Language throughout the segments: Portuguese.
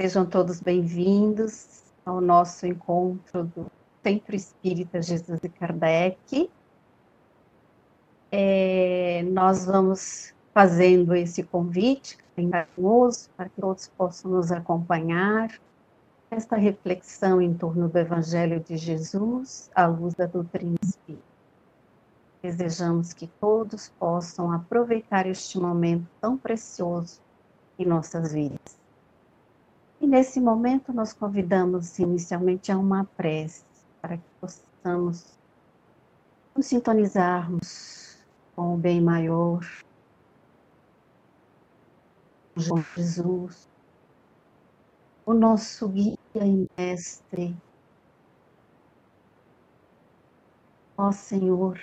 Sejam todos bem-vindos ao nosso encontro do Centro Espírita Jesus e Kardec. É, nós vamos fazendo esse convite carinhoso para que todos possam nos acompanhar esta reflexão em torno do Evangelho de Jesus à luz da doutrina espírita. Desejamos que todos possam aproveitar este momento tão precioso em nossas vidas. E nesse momento nós convidamos inicialmente a uma prece para que possamos nos sintonizarmos com o bem maior, João Jesus, o nosso guia e mestre. Ó Senhor,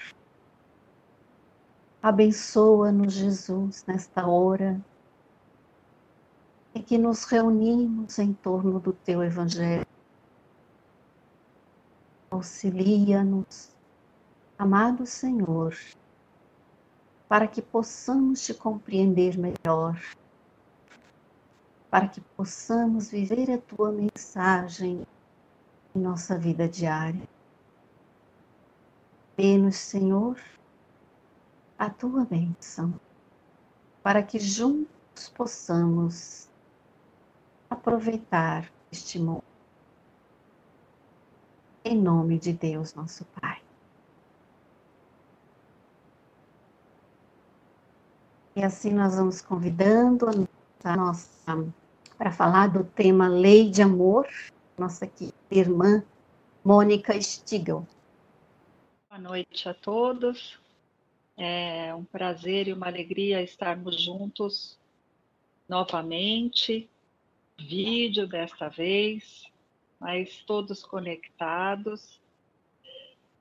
abençoa-nos, Jesus, nesta hora em que nos reunimos em torno do Teu Evangelho. Auxilia-nos, amado Senhor, para que possamos te compreender melhor para que possamos viver a tua mensagem em nossa vida diária. Dê-nos, Senhor, a tua bênção, para que juntos possamos aproveitar este momento. Em nome de Deus, nosso Pai. E assim nós vamos convidando a nossa para falar do tema Lei de Amor, nossa irmã Mônica Stigl. Boa noite a todos. É um prazer e uma alegria estarmos juntos novamente. Vídeo desta vez, mas todos conectados.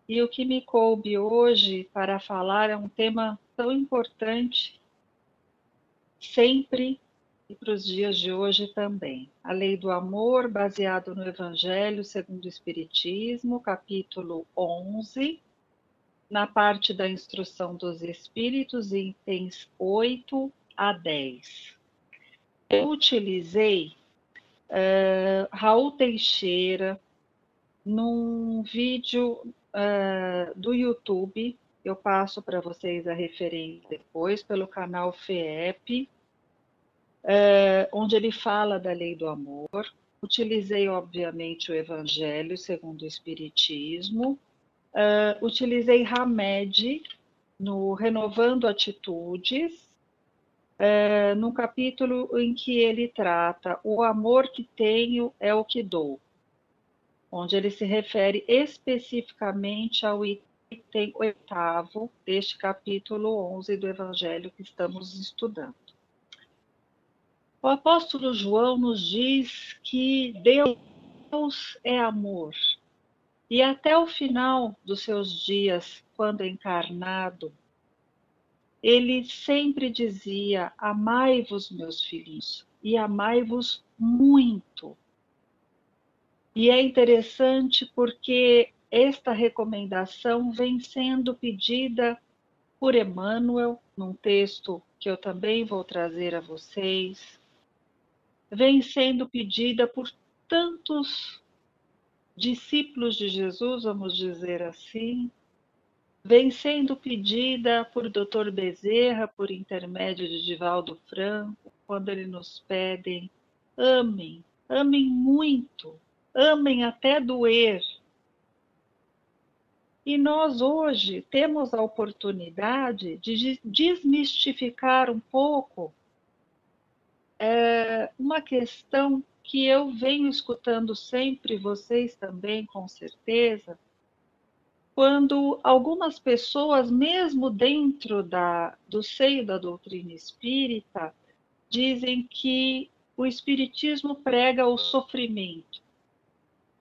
E o que me coube hoje para falar é um tema tão importante, sempre e para os dias de hoje também. A lei do amor, baseado no Evangelho segundo o Espiritismo, capítulo 11, na parte da instrução dos Espíritos, itens 8 a 10. Eu utilizei uh, Raul Teixeira num vídeo uh, do YouTube. Eu passo para vocês a referência depois pelo canal FEEP é, onde ele fala da lei do amor. Utilizei, obviamente, o Evangelho segundo o Espiritismo. Uh, utilizei Hamed no Renovando Atitudes, uh, no capítulo em que ele trata o amor que tenho é o que dou, onde ele se refere especificamente ao item oitavo deste capítulo 11 do Evangelho que estamos estudando. O apóstolo João nos diz que Deus é amor. E até o final dos seus dias, quando encarnado, ele sempre dizia: Amai-vos, meus filhos, e amai-vos muito. E é interessante porque esta recomendação vem sendo pedida por Emmanuel, num texto que eu também vou trazer a vocês, vem sendo pedida por tantos discípulos de Jesus, vamos dizer assim, vem sendo pedida por Dr. Bezerra, por intermédio de Divaldo Franco, quando ele nos pedem, amem, amem muito, amem até doer. E nós hoje temos a oportunidade de desmistificar um pouco é uma questão que eu venho escutando sempre, vocês também, com certeza, quando algumas pessoas, mesmo dentro da, do seio da doutrina espírita, dizem que o espiritismo prega o sofrimento,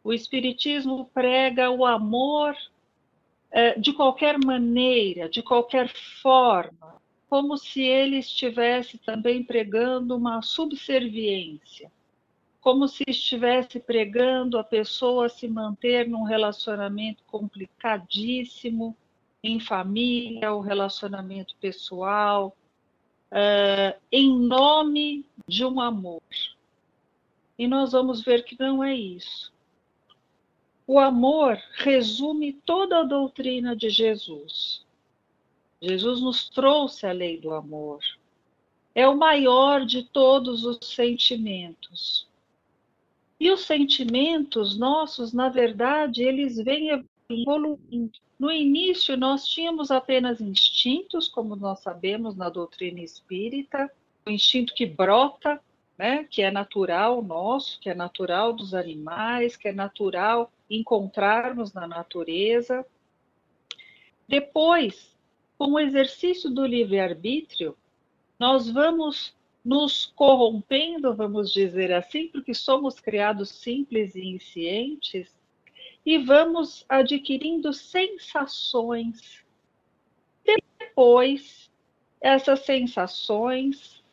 o espiritismo prega o amor é, de qualquer maneira, de qualquer forma, como se ele estivesse também pregando uma subserviência, como se estivesse pregando a pessoa se manter num relacionamento complicadíssimo, em família, o relacionamento pessoal, uh, em nome de um amor. E nós vamos ver que não é isso. O amor resume toda a doutrina de Jesus. Jesus nos trouxe a lei do amor. É o maior de todos os sentimentos. E os sentimentos nossos, na verdade, eles vêm evoluindo. No início, nós tínhamos apenas instintos, como nós sabemos na doutrina espírita, o instinto que brota, né, que é natural nosso, que é natural dos animais, que é natural encontrarmos na natureza. Depois, com o exercício do livre-arbítrio, nós vamos nos corrompendo, vamos dizer assim, porque somos criados simples e inscientes, e vamos adquirindo sensações. Depois, essas sensações,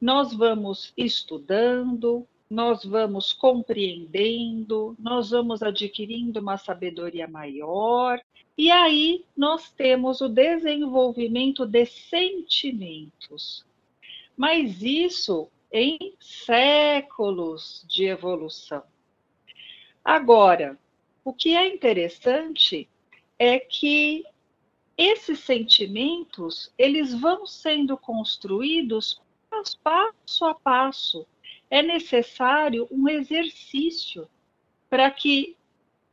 nós vamos estudando, nós vamos compreendendo, nós vamos adquirindo uma sabedoria maior, e aí nós temos o desenvolvimento de sentimentos. Mas isso em séculos de evolução. Agora, o que é interessante é que esses sentimentos, eles vão sendo construídos passo a passo. É necessário um exercício para que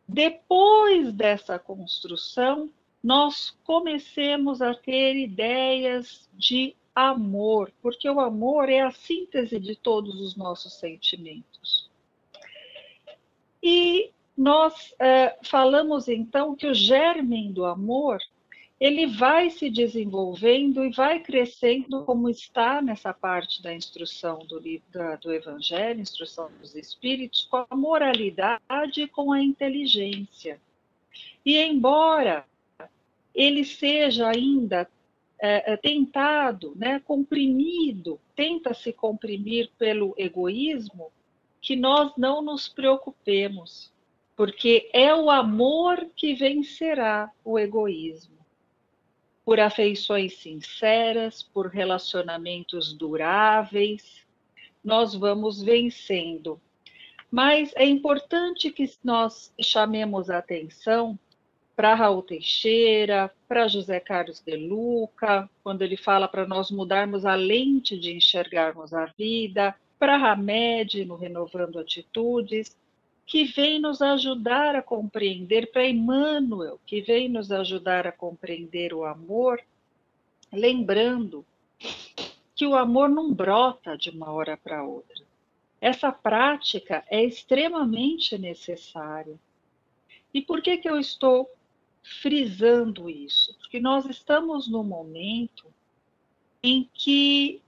depois dessa construção nós comecemos a ter ideias de amor, porque o amor é a síntese de todos os nossos sentimentos. E nós é, falamos então que o germe do amor ele vai se desenvolvendo e vai crescendo, como está nessa parte da instrução do livro do Evangelho, instrução dos Espíritos, com a moralidade e com a inteligência. E embora ele seja ainda é, é, tentado, né, comprimido, tenta se comprimir pelo egoísmo, que nós não nos preocupemos, porque é o amor que vencerá o egoísmo. Por afeições sinceras, por relacionamentos duráveis, nós vamos vencendo. Mas é importante que nós chamemos a atenção para Raul Teixeira, para José Carlos de Luca, quando ele fala para nós mudarmos a lente de enxergarmos a vida, para Hamed, no Renovando Atitudes, que vem nos ajudar a compreender, para Emmanuel, que vem nos ajudar a compreender o amor, lembrando que o amor não brota de uma hora para outra. Essa prática é extremamente necessária. E por que, que eu estou frisando isso, porque nós estamos no momento em que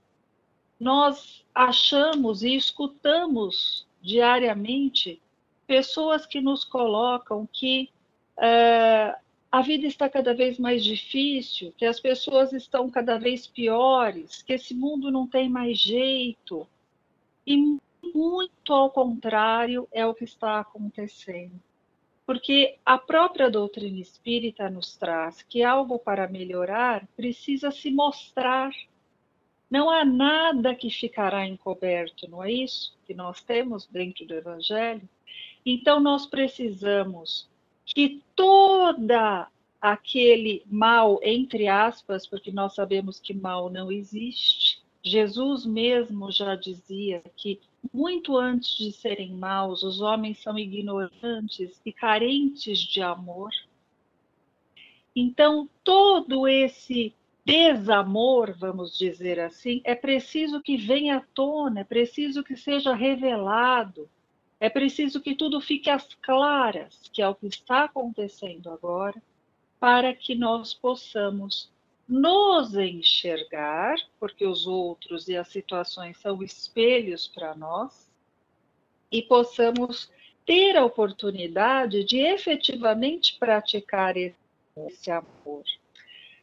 nós achamos e escutamos diariamente pessoas que nos colocam que é, a vida está cada vez mais difícil, que as pessoas estão cada vez piores, que esse mundo não tem mais jeito. E muito ao contrário é o que está acontecendo porque a própria doutrina espírita nos traz que algo para melhorar precisa se mostrar. Não há nada que ficará encoberto, não é isso que nós temos dentro do Evangelho? Então, nós precisamos que toda aquele mal, entre aspas, porque nós sabemos que mal não existe, Jesus mesmo já dizia que muito antes de serem maus, os homens são ignorantes e carentes de amor. Então, todo esse desamor, vamos dizer assim, é preciso que venha à tona, é preciso que seja revelado, é preciso que tudo fique às claras, que é o que está acontecendo agora, para que nós possamos nos enxergar, porque os outros e as situações são espelhos para nós, e possamos ter a oportunidade de efetivamente praticar esse amor.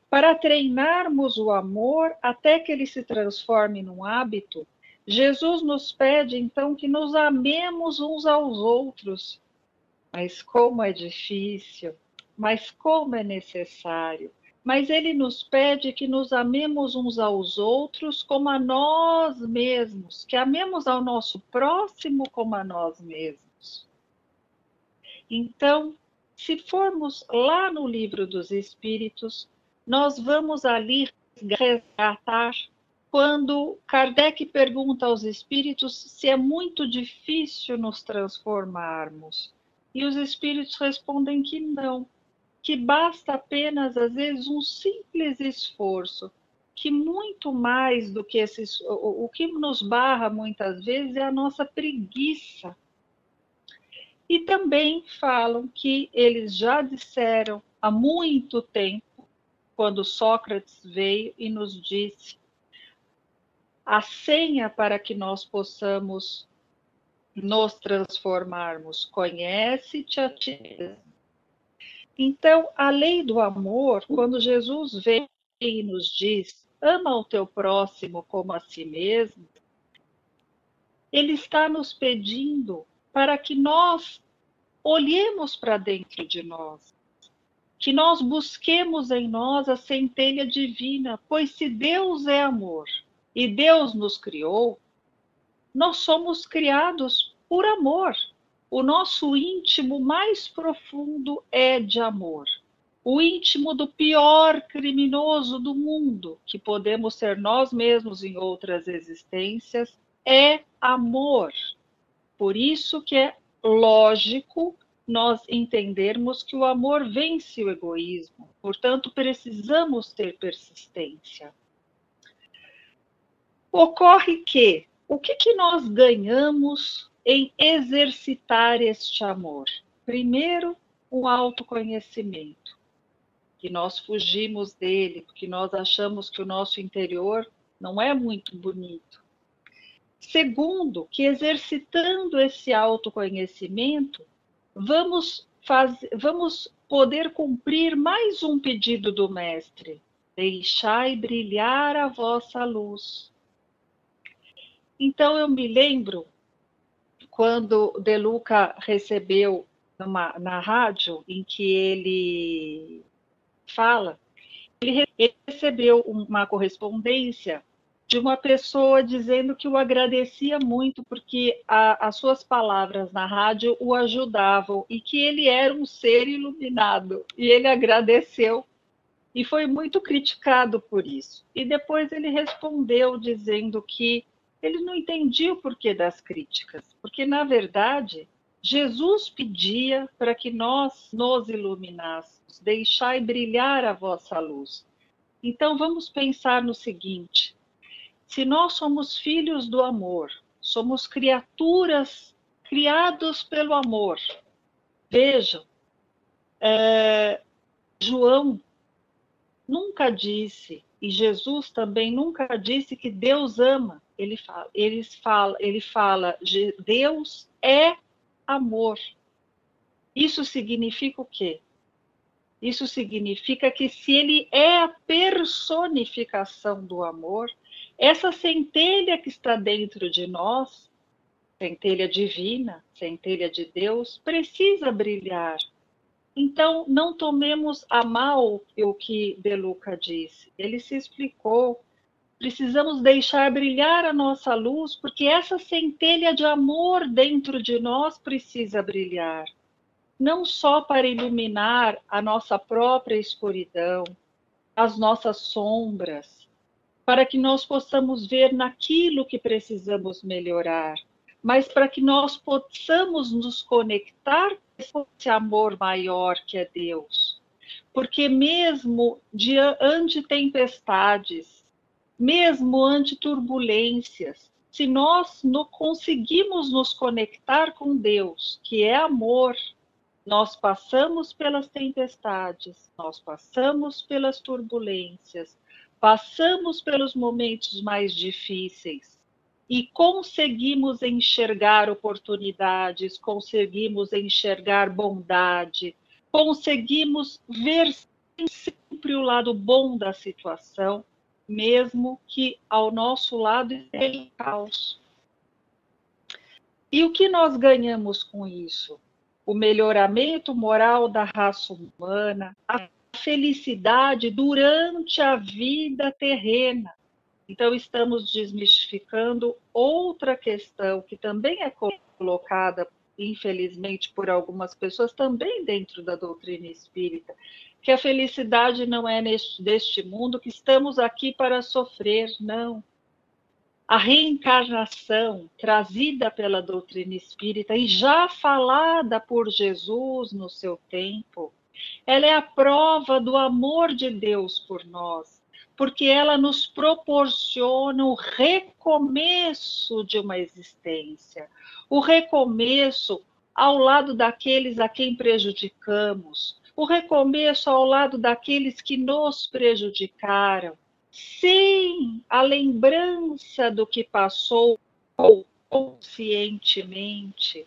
Para treinarmos o amor até que ele se transforme num hábito, Jesus nos pede então que nos amemos uns aos outros. Mas como é difícil, mas como é necessário mas ele nos pede que nos amemos uns aos outros como a nós mesmos, que amemos ao nosso próximo como a nós mesmos. Então, se formos lá no livro dos Espíritos, nós vamos ali resgatar quando Kardec pergunta aos espíritos se é muito difícil nos transformarmos. E os espíritos respondem que não, que basta apenas, às vezes, um simples esforço, que muito mais do que esses. O, o que nos barra muitas vezes é a nossa preguiça. E também falam que eles já disseram há muito tempo, quando Sócrates veio e nos disse a senha para que nós possamos nos transformarmos. Conhece-te a ti. Então, a lei do amor, quando Jesus vem e nos diz, ama o teu próximo como a si mesmo, ele está nos pedindo para que nós olhemos para dentro de nós, que nós busquemos em nós a centelha divina, pois se Deus é amor, e Deus nos criou, nós somos criados por amor. O nosso íntimo mais profundo é de amor. O íntimo do pior criminoso do mundo, que podemos ser nós mesmos em outras existências, é amor. Por isso que é lógico nós entendermos que o amor vence o egoísmo. Portanto, precisamos ter persistência. Ocorre que o que, que nós ganhamos em exercitar este amor? Primeiro, um autoconhecimento, que nós fugimos dele, porque nós achamos que o nosso interior não é muito bonito. Segundo, que exercitando esse autoconhecimento, vamos, vamos poder cumprir mais um pedido do Mestre: deixai brilhar a vossa luz. Então eu me lembro quando De Luca recebeu numa, na rádio em que ele fala, ele recebeu uma correspondência de uma pessoa dizendo que o agradecia muito porque a, as suas palavras na rádio o ajudavam e que ele era um ser iluminado. E ele agradeceu e foi muito criticado por isso. E depois ele respondeu dizendo que ele não entendia o porquê das críticas, porque, na verdade, Jesus pedia para que nós nos iluminássemos, deixai brilhar a vossa luz. Então, vamos pensar no seguinte: se nós somos filhos do amor, somos criaturas criados pelo amor, vejam, é, João nunca disse, e Jesus também nunca disse que Deus ama ele fala, eles fala, ele fala, Deus é amor. Isso significa o quê? Isso significa que se ele é a personificação do amor, essa centelha que está dentro de nós, centelha divina, centelha de Deus, precisa brilhar. Então, não tomemos a mal o que De Luca disse. Ele se explicou Precisamos deixar brilhar a nossa luz, porque essa centelha de amor dentro de nós precisa brilhar. Não só para iluminar a nossa própria escuridão, as nossas sombras, para que nós possamos ver naquilo que precisamos melhorar, mas para que nós possamos nos conectar com esse amor maior que é Deus. Porque mesmo diante de tempestades, mesmo ante turbulências, se nós não conseguimos nos conectar com Deus, que é amor, nós passamos pelas tempestades, nós passamos pelas turbulências, passamos pelos momentos mais difíceis e conseguimos enxergar oportunidades, conseguimos enxergar bondade, conseguimos ver sempre o lado bom da situação mesmo que ao nosso lado esteja caos. E o que nós ganhamos com isso? O melhoramento moral da raça humana, a felicidade durante a vida terrena. Então, estamos desmistificando outra questão que também é colocada, infelizmente, por algumas pessoas, também dentro da doutrina espírita, que a felicidade não é neste, deste mundo, que estamos aqui para sofrer, não. A reencarnação trazida pela doutrina espírita e já falada por Jesus no seu tempo, ela é a prova do amor de Deus por nós, porque ela nos proporciona o recomeço de uma existência, o recomeço ao lado daqueles a quem prejudicamos, o recomeço ao lado daqueles que nos prejudicaram, sem a lembrança do que passou conscientemente.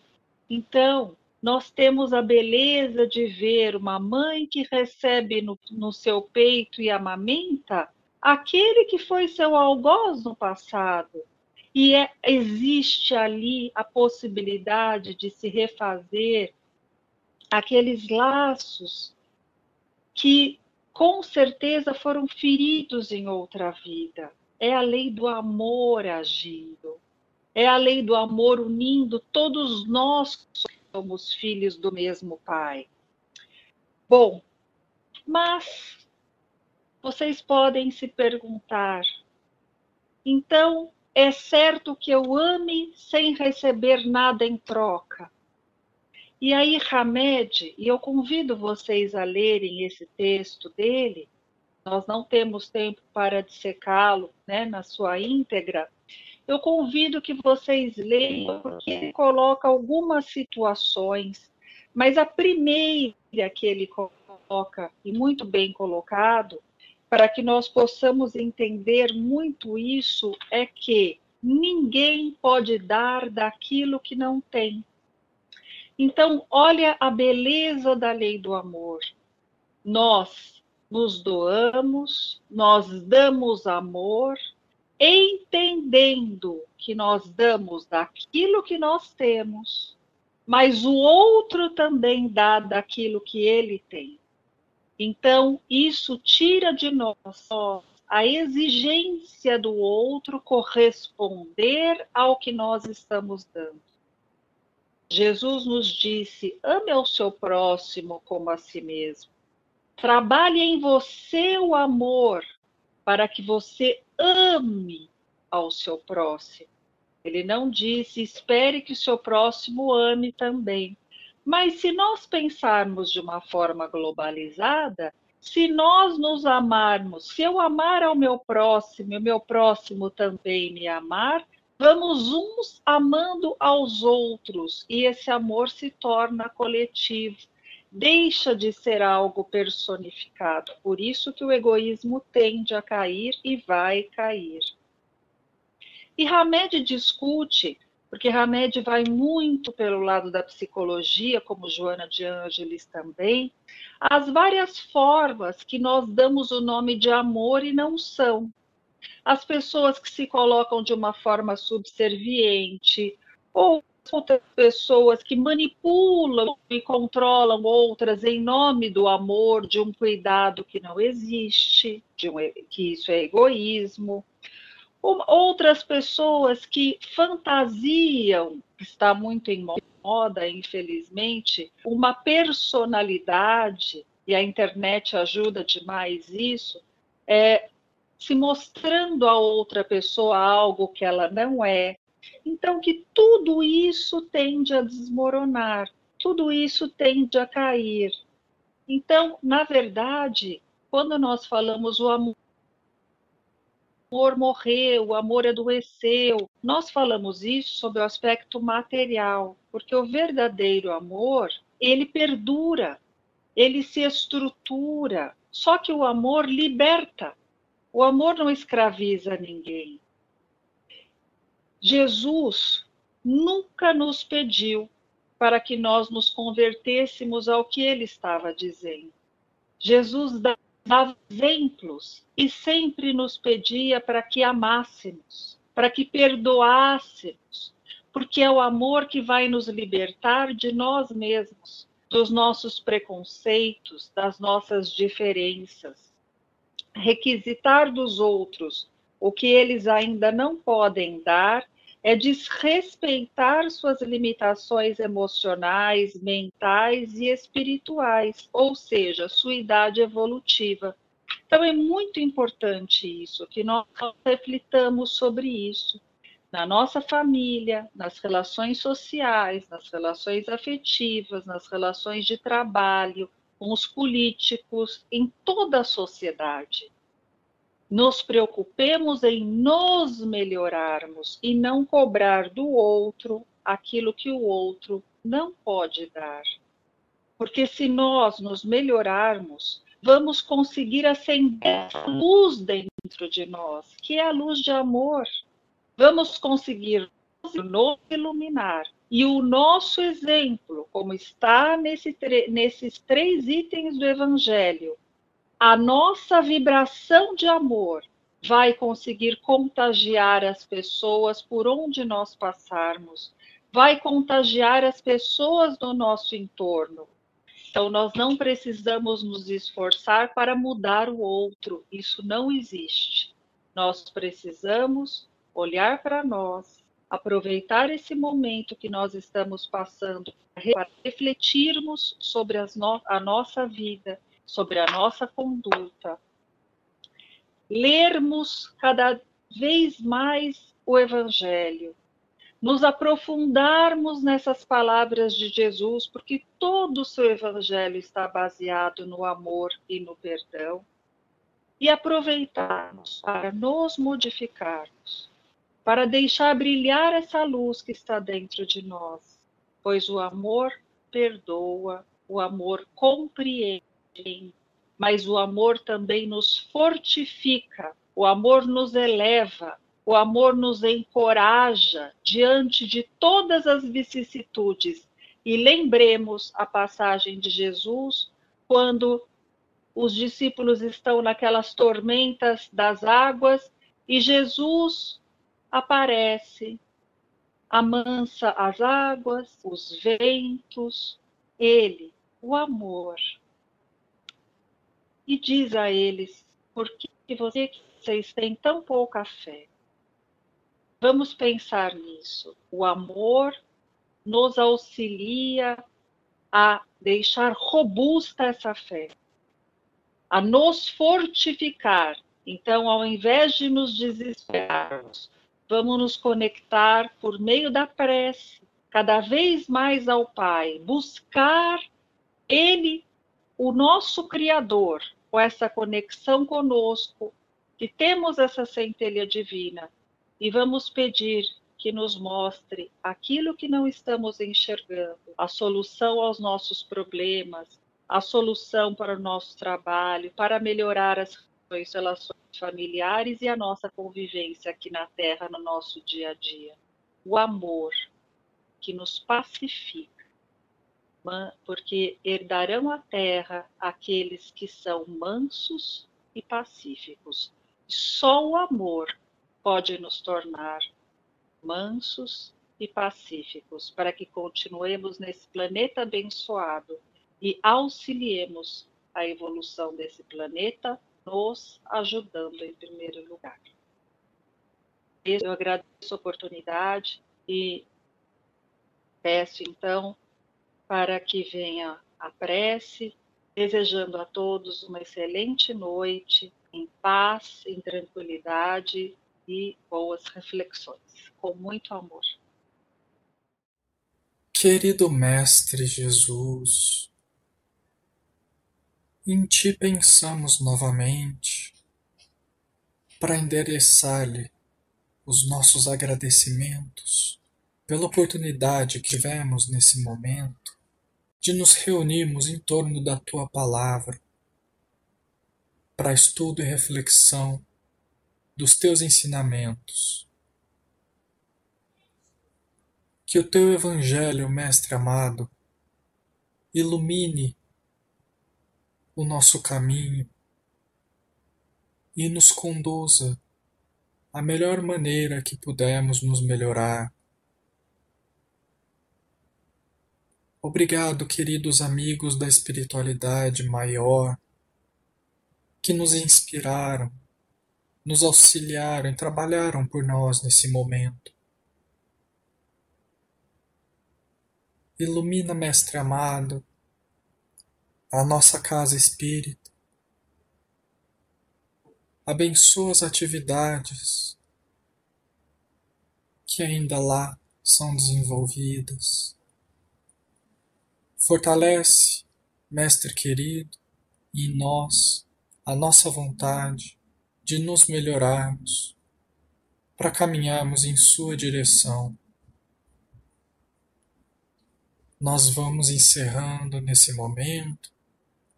Então, nós temos a beleza de ver uma mãe que recebe no, no seu peito e amamenta aquele que foi seu algoz no passado. E é, existe ali a possibilidade de se refazer aqueles laços que com certeza foram feridos em outra vida. É a lei do amor agindo. É a lei do amor unindo todos nós somos filhos do mesmo Pai. Bom, mas vocês podem se perguntar: então é certo que eu ame sem receber nada em troca? E aí, Hamed, e eu convido vocês a lerem esse texto dele, nós não temos tempo para dissecá-lo né, na sua íntegra, eu convido que vocês leiam, porque ele coloca algumas situações, mas a primeira que ele coloca, e muito bem colocado, para que nós possamos entender muito isso, é que ninguém pode dar daquilo que não tem. Então, olha a beleza da lei do amor. Nós nos doamos, nós damos amor, entendendo que nós damos daquilo que nós temos, mas o outro também dá daquilo que ele tem. Então, isso tira de nós a exigência do outro corresponder ao que nós estamos dando. Jesus nos disse: ame ao seu próximo como a si mesmo. Trabalhe em você o amor para que você ame ao seu próximo. Ele não disse: espere que o seu próximo ame também. Mas se nós pensarmos de uma forma globalizada, se nós nos amarmos, se eu amar ao meu próximo o meu próximo também me amar, vamos uns amando aos outros e esse amor se torna coletivo, deixa de ser algo personificado. Por isso que o egoísmo tende a cair e vai cair. E Hamed discute, porque Hamed vai muito pelo lado da psicologia, como Joana de Ângeles também, as várias formas que nós damos o nome de amor e não são as pessoas que se colocam de uma forma subserviente, ou outras pessoas que manipulam e controlam outras em nome do amor, de um cuidado que não existe, um, que isso é egoísmo. Outras pessoas que fantasiam, está muito em moda, infelizmente, uma personalidade, e a internet ajuda demais isso, é, se mostrando a outra pessoa algo que ela não é. Então, que tudo isso tende a desmoronar, tudo isso tende a cair. Então, na verdade, quando nós falamos o amor, o amor morreu, o amor adoeceu, nós falamos isso sob o aspecto material, porque o verdadeiro amor, ele perdura, ele se estrutura, só que o amor liberta. O amor não escraviza ninguém. Jesus nunca nos pediu para que nós nos convertêssemos ao que ele estava dizendo. Jesus dava exemplos e sempre nos pedia para que amássemos, para que perdoássemos, porque é o amor que vai nos libertar de nós mesmos. dos nossos preconceitos, das nossas diferenças. Requisitar dos outros o que eles ainda não podem dar é desrespeitar suas limitações emocionais, mentais e espirituais, ou seja, sua idade evolutiva. Então é muito importante isso, que nós reflitamos sobre isso na nossa família, nas relações sociais, nas relações afetivas, nas relações de trabalho, com os políticos, em toda a sociedade nos preocupemos em nos melhorarmos e não cobrar do outro aquilo que o outro não pode dar. Porque se nós nos melhorarmos, vamos conseguir acender a luz dentro de nós, que é a luz de amor. Vamos conseguir nos iluminar. E o nosso exemplo, como está nesse, nesses três itens do Evangelho, a nossa vibração de amor vai conseguir contagiar as pessoas por onde nós passarmos, vai contagiar as pessoas do nosso entorno. Então, nós não precisamos nos esforçar para mudar o outro, isso não existe. Nós precisamos olhar para nós, aproveitar esse momento que nós estamos passando para refletirmos sobre no a nossa vida sobre a nossa conduta, lermos cada vez mais o Evangelho, nos aprofundarmos nessas palavras de Jesus, porque todo o seu Evangelho está baseado no amor e no perdão, e aproveitarmos para nos modificarmos, para deixar brilhar essa luz que está dentro de nós, pois o amor perdoa, o amor compreende mas o amor também nos fortifica, o amor nos eleva, o amor nos encoraja diante de todas as vicissitudes. E lembremos a passagem de Jesus quando os discípulos estão naquelas tormentas das águas e Jesus aparece, amansa as águas, os ventos, ele, o amor, e diz a eles: por que vocês têm tão pouca fé? Vamos pensar nisso. O amor nos auxilia a deixar robusta essa fé, a nos fortificar. Então, ao invés de nos desesperarmos, vamos nos conectar por meio da prece, cada vez mais ao Pai, buscar Ele, o nosso Criador, com essa conexão conosco, que temos essa centelha divina, e vamos pedir que nos mostre aquilo que não estamos enxergando, a solução aos nossos problemas, a solução para o nosso trabalho, para melhorar as relações familiares e a nossa convivência aqui na Terra, no nosso dia a dia. O amor que nos pacifica porque herdarão a terra aqueles que são mansos e pacíficos. Só o amor pode nos tornar mansos e pacíficos, para que continuemos nesse planeta abençoado e auxiliemos a evolução desse planeta, nos ajudando em primeiro lugar. Eu agradeço a oportunidade e peço então para que venha a prece, desejando a todos uma excelente noite, em paz, em tranquilidade e boas reflexões, com muito amor. Querido Mestre Jesus, em Ti pensamos novamente para endereçar-lhe os nossos agradecimentos pela oportunidade que tivemos nesse momento de nos reunirmos em torno da tua palavra, para estudo e reflexão dos teus ensinamentos. Que o teu Evangelho, Mestre amado, ilumine o nosso caminho e nos conduza a melhor maneira que pudermos nos melhorar Obrigado, queridos amigos da espiritualidade maior, que nos inspiraram, nos auxiliaram e trabalharam por nós nesse momento. Ilumina, Mestre amado, a nossa casa espírita. Abençoa as atividades que ainda lá são desenvolvidas. Fortalece, Mestre querido, em nós a nossa vontade de nos melhorarmos, para caminharmos em Sua direção nós vamos encerrando nesse momento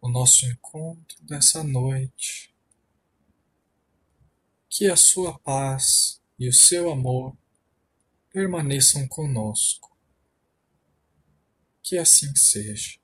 o nosso encontro dessa noite. Que a sua paz e o seu amor permaneçam conosco. Que assim seja.